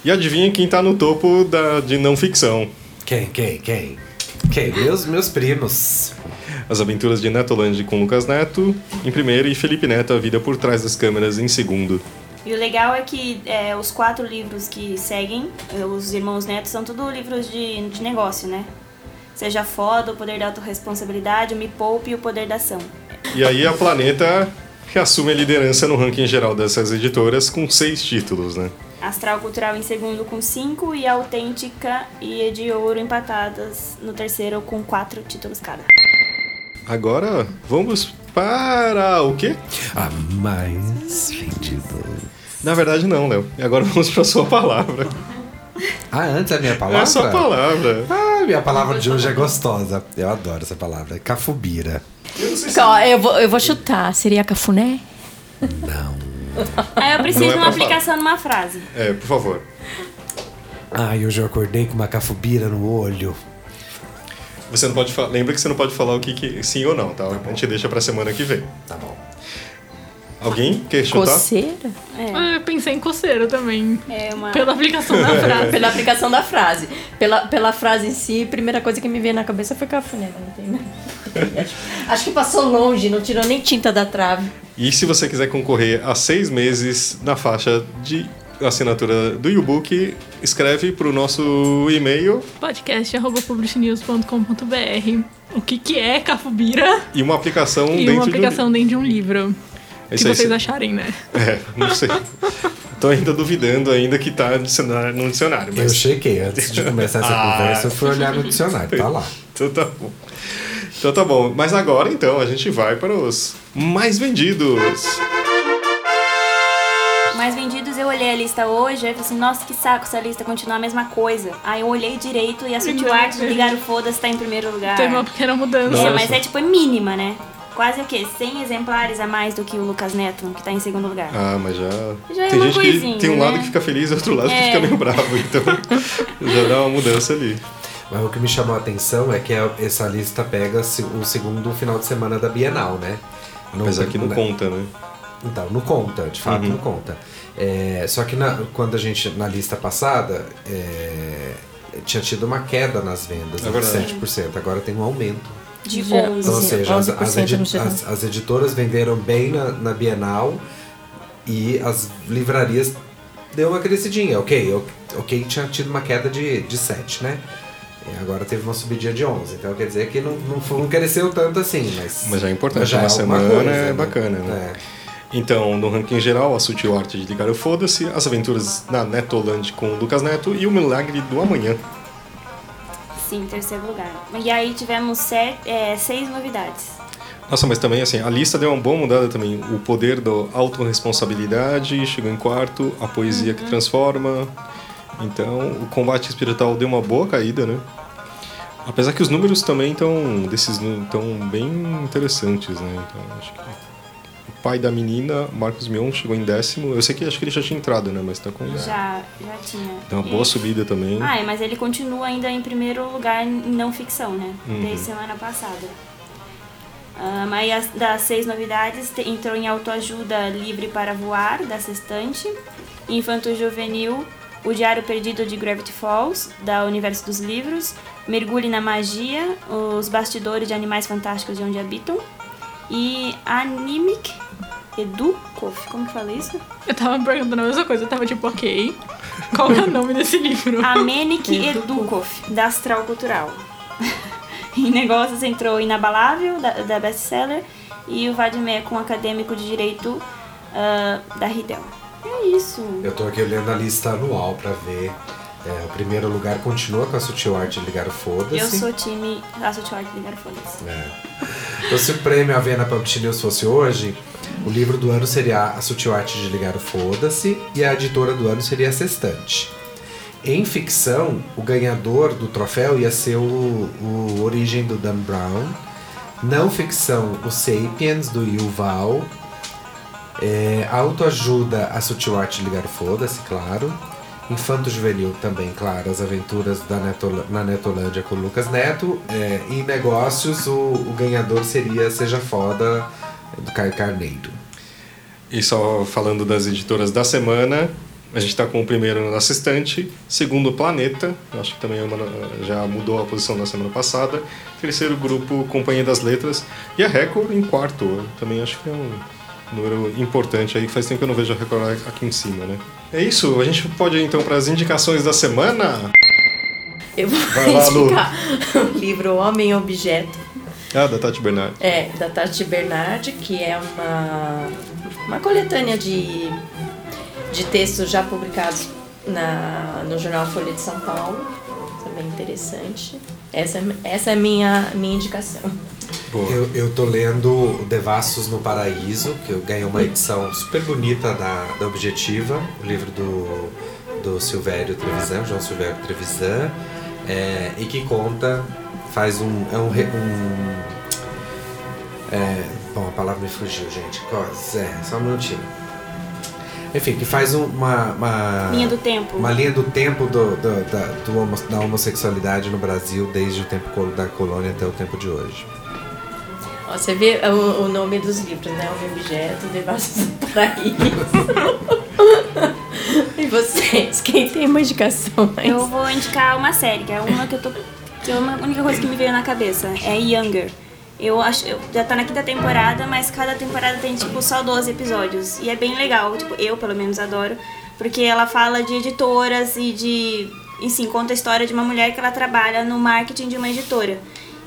E adivinha quem está no topo da, de não ficção? Quem, quem, quem? Meus, meus primos. As Aventuras de Netoland com Lucas Neto em primeiro e Felipe Neto, A Vida por Trás das Câmeras em segundo. E o legal é que é, os quatro livros que seguem, os Irmãos Neto, são tudo livros de, de negócio, né? Seja Foda, O Poder da Autoresponsabilidade, o Me Poupe e O Poder da Ação. E aí a Planeta que assume a liderança no ranking geral dessas editoras com seis títulos, né? Astral Cultural em segundo com cinco e Autêntica e de Ouro empatadas no terceiro com quatro títulos cada. Agora vamos para o quê? A mais vendido. Na verdade não, Léo. E agora [LAUGHS] vamos para a sua palavra. Ah, antes a minha palavra? É a sua palavra. Ah, minha palavra de hoje é gostosa. Eu adoro essa palavra. Cafubira. Eu não sei se... Eu vou, eu vou chutar. Seria cafuné? Não. Aí eu preciso é de uma pra aplicação numa frase. É, por favor. Ai, hoje eu acordei com uma cafubira no olho. Você não pode falar. Lembra que você não pode falar o que, que sim ou não, tá? A gente deixa pra semana que vem. Tá bom. Alguém quer chutar? Coceira? Ah, eu pensei em coceira também. É uma. Pela aplicação da [LAUGHS] frase. Pela aplicação da frase. Pela, pela frase em si, a primeira coisa que me veio na cabeça foi cafuné. Não tem, né? acho, acho que passou longe, não tirou nem tinta da trave. E se você quiser concorrer a seis meses na faixa de assinatura do e-book, escreve pro nosso e-mail podcast.publishnews.com.br O que, que é Cafubira e uma aplicação e dentro uma aplicação dentro de um livro. É Que isso aí, vocês cê- acharem, né? É, não sei. [LAUGHS] Tô ainda [LAUGHS] duvidando ainda que tá no dicionário, no dicionário, Eu mas chequei. Antes de começar essa [LAUGHS] Ah. conversa, eu fui olhar no dicionário. Tá lá. então tá bom. Então tá bom. Mas agora então a gente vai para os mais vendidos. Mais vendidos, eu olhei a lista hoje, aí eu falei assim, nossa, que saco essa lista continuar a mesma coisa. Aí eu olhei direito e a Sutil Art de Ligar o Foda-se tá em primeiro lugar. Teve uma pequena mudança. Nossa. É, mas é tipo é mínima, né? Quase o quê? 100 exemplares a mais do que o Lucas Neto, que tá em segundo lugar. Ah, mas já. Já é tem uma gente que coisinha, tem um lado né? que fica feliz e outro lado que É. fica meio bravo. Então [LAUGHS] já dá uma mudança ali. Mas o que me chamou a atenção é que essa lista pega o segundo final de semana da Bienal, né? Não- Apesar que não conta, né? Então, não conta, de fato Uhum. não conta. É, só que na- quando a gente, na lista passada, é, tinha tido uma queda nas vendas, É né, de verdade. 7%. Agora tem um aumento. De Já- 11. Então, ou seja, as, 11% as geral. as- as editoras venderam bem na, na Bienal e as livrarias deu uma crescidinha. Ok, ok, tinha tido uma queda de, de 7, né? E agora teve uma subidinha de 11. Então quer dizer que não, não, não cresceu tanto assim, mas... Mas já é importante, mas uma alguma semana é bacana, né? É. Então, no ranking geral, a Sutil Arte de Ligar o Foda-se, As Aventuras na Netoland com o Lucas Neto e O Milagre do Amanhã. Sim, terceiro lugar. E aí tivemos sete, é, seis novidades. Nossa, mas também, assim, a lista deu uma boa mudada também. O poder da autorresponsabilidade chegou em quarto, a poesia que transforma. Então, o combate espiritual deu uma boa caída, né? Apesar que os números também estão desses estão bem interessantes, né? Então, acho que pai da menina, Marcos Mion, chegou em décimo. Eu sei que acho que ele já tinha entrado, né? Mas tá com Já, já tinha. Deu uma E- boa subida também. Ah, é, mas ele continua ainda em primeiro lugar em não ficção, né? Uhum. Desde semana passada. Ah, mas as, das seis novidades, te- entrou em autoajuda Livre para Voar, da Sextante. Infanto Juvenil, O Diário Perdido de Gravity Falls, da Universo dos Livros. Mergulhe na Magia, Os Bastidores de Animais Fantásticos de Onde Habitam. E Animic Edukov, como que fala isso? Eu tava me perguntando a mesma coisa, eu tava tipo, ok. Qual é o nome desse livro? Amenic Edukov, da Astral Cultural. [LAUGHS] em negócios entrou Inabalável, da, da Bestseller, e o Vadimé com Acadêmico de Direito ah, da Ridel. É isso. Eu tô aqui olhando a lista anual pra ver. É, o primeiro lugar continua com a Sutil Art de Ligar o Foda-se. Eu sou time Aço de Arte Ligar Foda-se. É. Então, se o prêmio Avena News fosse hoje, o livro do ano seria A Sutil Arte de Ligar o Foda-se e a editora do ano seria a Sextante. Em ficção, o ganhador do troféu ia ser o, o Origem do Dan Brown. Não ficção, o Sapiens do Yuval. É, autoajuda, a Sutil Arte de Ligar o Foda-se, claro. Infanto Juvenil também, claro, as aventuras da na Netolândia com o Lucas Neto. É, em negócios, o, o ganhador seria Seja Foda, do Caio Carneiro. E só falando das editoras da semana, a gente está com o primeiro na Assistente, segundo Planeta, acho que também é uma- já mudou a posição da semana passada, terceiro grupo Companhia das Letras e a Record em quarto. Também acho que é um número importante aí, que faz tempo que eu não vejo a Record aqui em cima, né? É isso, a gente pode ir então para as indicações da semana. Eu vou Vai lá, Lu. indicar o livro Homem Objeto, Ah, da Tati Bernard. É, da Tati Bernard, que é uma, uma coletânea de, de textos já publicados na, no jornal Folha de São Paulo. Isso é bem interessante. Essa, essa é a minha, minha indicação. Eu, eu tô lendo Devassos no Paraíso, que eu ganhei uma edição super bonita da, da Objetiva, o livro do, do Silvério Trevisan, João Silvério Trevisan, é, e que conta, faz um. É um, um é, bom, a palavra me fugiu, gente. É, só um minutinho. Enfim, que faz uma, uma. Linha do tempo. Uma linha do tempo do, do, da, do, da homossexualidade no Brasil, desde o tempo da colônia até o tempo de hoje. Ó, você vê o, o, nome dos livros, né? O objeto, Devassos do [LAUGHS] Paraíso. [LAUGHS] e vocês, quem tem uma indicação? Mais? Eu vou indicar uma série, que é uma que eu tô. Que é uma única coisa que me veio na cabeça. É Younger. Eu acho, eu, já tá na quinta temporada, mas cada temporada tem tipo só 12 episódios. E é bem legal, tipo, eu pelo menos adoro, porque ela fala de editoras e de, enfim, conta a história de uma mulher que ela trabalha no marketing de uma editora.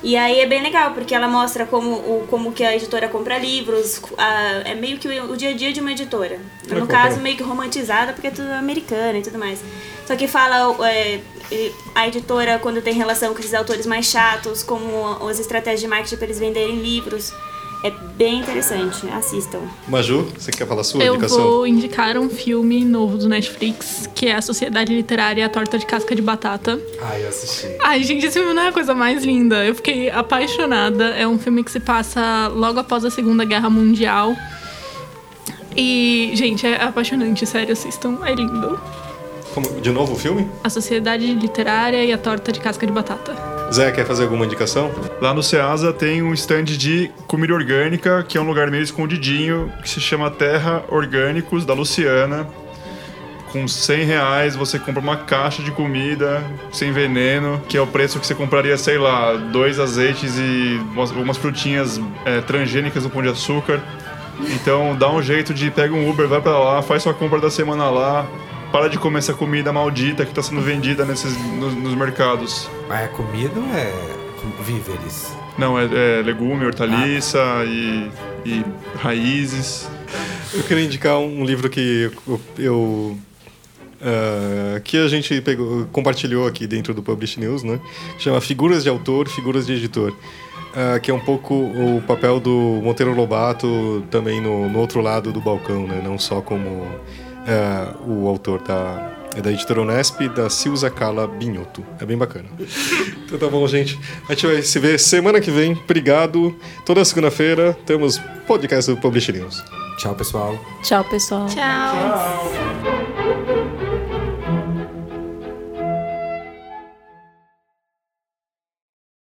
E aí é bem legal, porque ela mostra como, o, como que a editora compra livros, a, é meio que o, o, dia a dia de uma editora. No caso, meio que romantizada, porque é tudo americana e tudo mais. Só que fala é, a editora quando tem relação com esses autores mais chatos, como as estratégias de marketing para eles venderem livros. É bem interessante, assistam. Maju, você quer falar a sua Eu indicação? Eu vou indicar um filme novo do Netflix, que é a Sociedade Literária A Torta de Casca de Batata. Ai, eu assisti. Ai, gente, esse filme não é a coisa mais linda. Eu fiquei apaixonada. É um filme que se passa logo após a Segunda Guerra Mundial. E, gente, é apaixonante, sério, assistam. É lindo. Como, de novo o filme? A Sociedade Literária e a Torta de Casca de Batata. Zé, quer fazer alguma indicação? Lá no Ceasa tem um stand de comida orgânica, que é um lugar meio escondidinho, que se chama Terra Orgânicos, da Luciana. Com 100 reais você compra uma caixa de comida sem veneno, que é o preço que você compraria, sei lá, dois azeites e algumas frutinhas é, transgênicas no pão de açúcar. Então dá um jeito de pega um Uber, vai para lá, faz sua compra da semana lá, para de comer essa comida maldita que está sendo vendida nesses, nos, nos, mercados. Mas é comida ou é víveres? Não, é, é legume, hortaliça ah. e, e, raízes. Eu queria indicar um livro que eu, eu Uh, que a gente pegou, compartilhou aqui dentro do Publish News, né? Chama Figuras de Autor, Figuras de Editor. Uh, que é um pouco o papel do Monteiro Lobato também no, no outro lado do balcão, né? Não só como é, o autor da, é da editora Unesp, da Silza Cala Binhoto. É bem bacana. [LAUGHS] então tá bom, gente. A gente vai se ver semana que vem. Obrigado. Toda segunda-feira temos podcast do Publish News. Tchau, pessoal. Tchau, pessoal. Tchau. Tchau.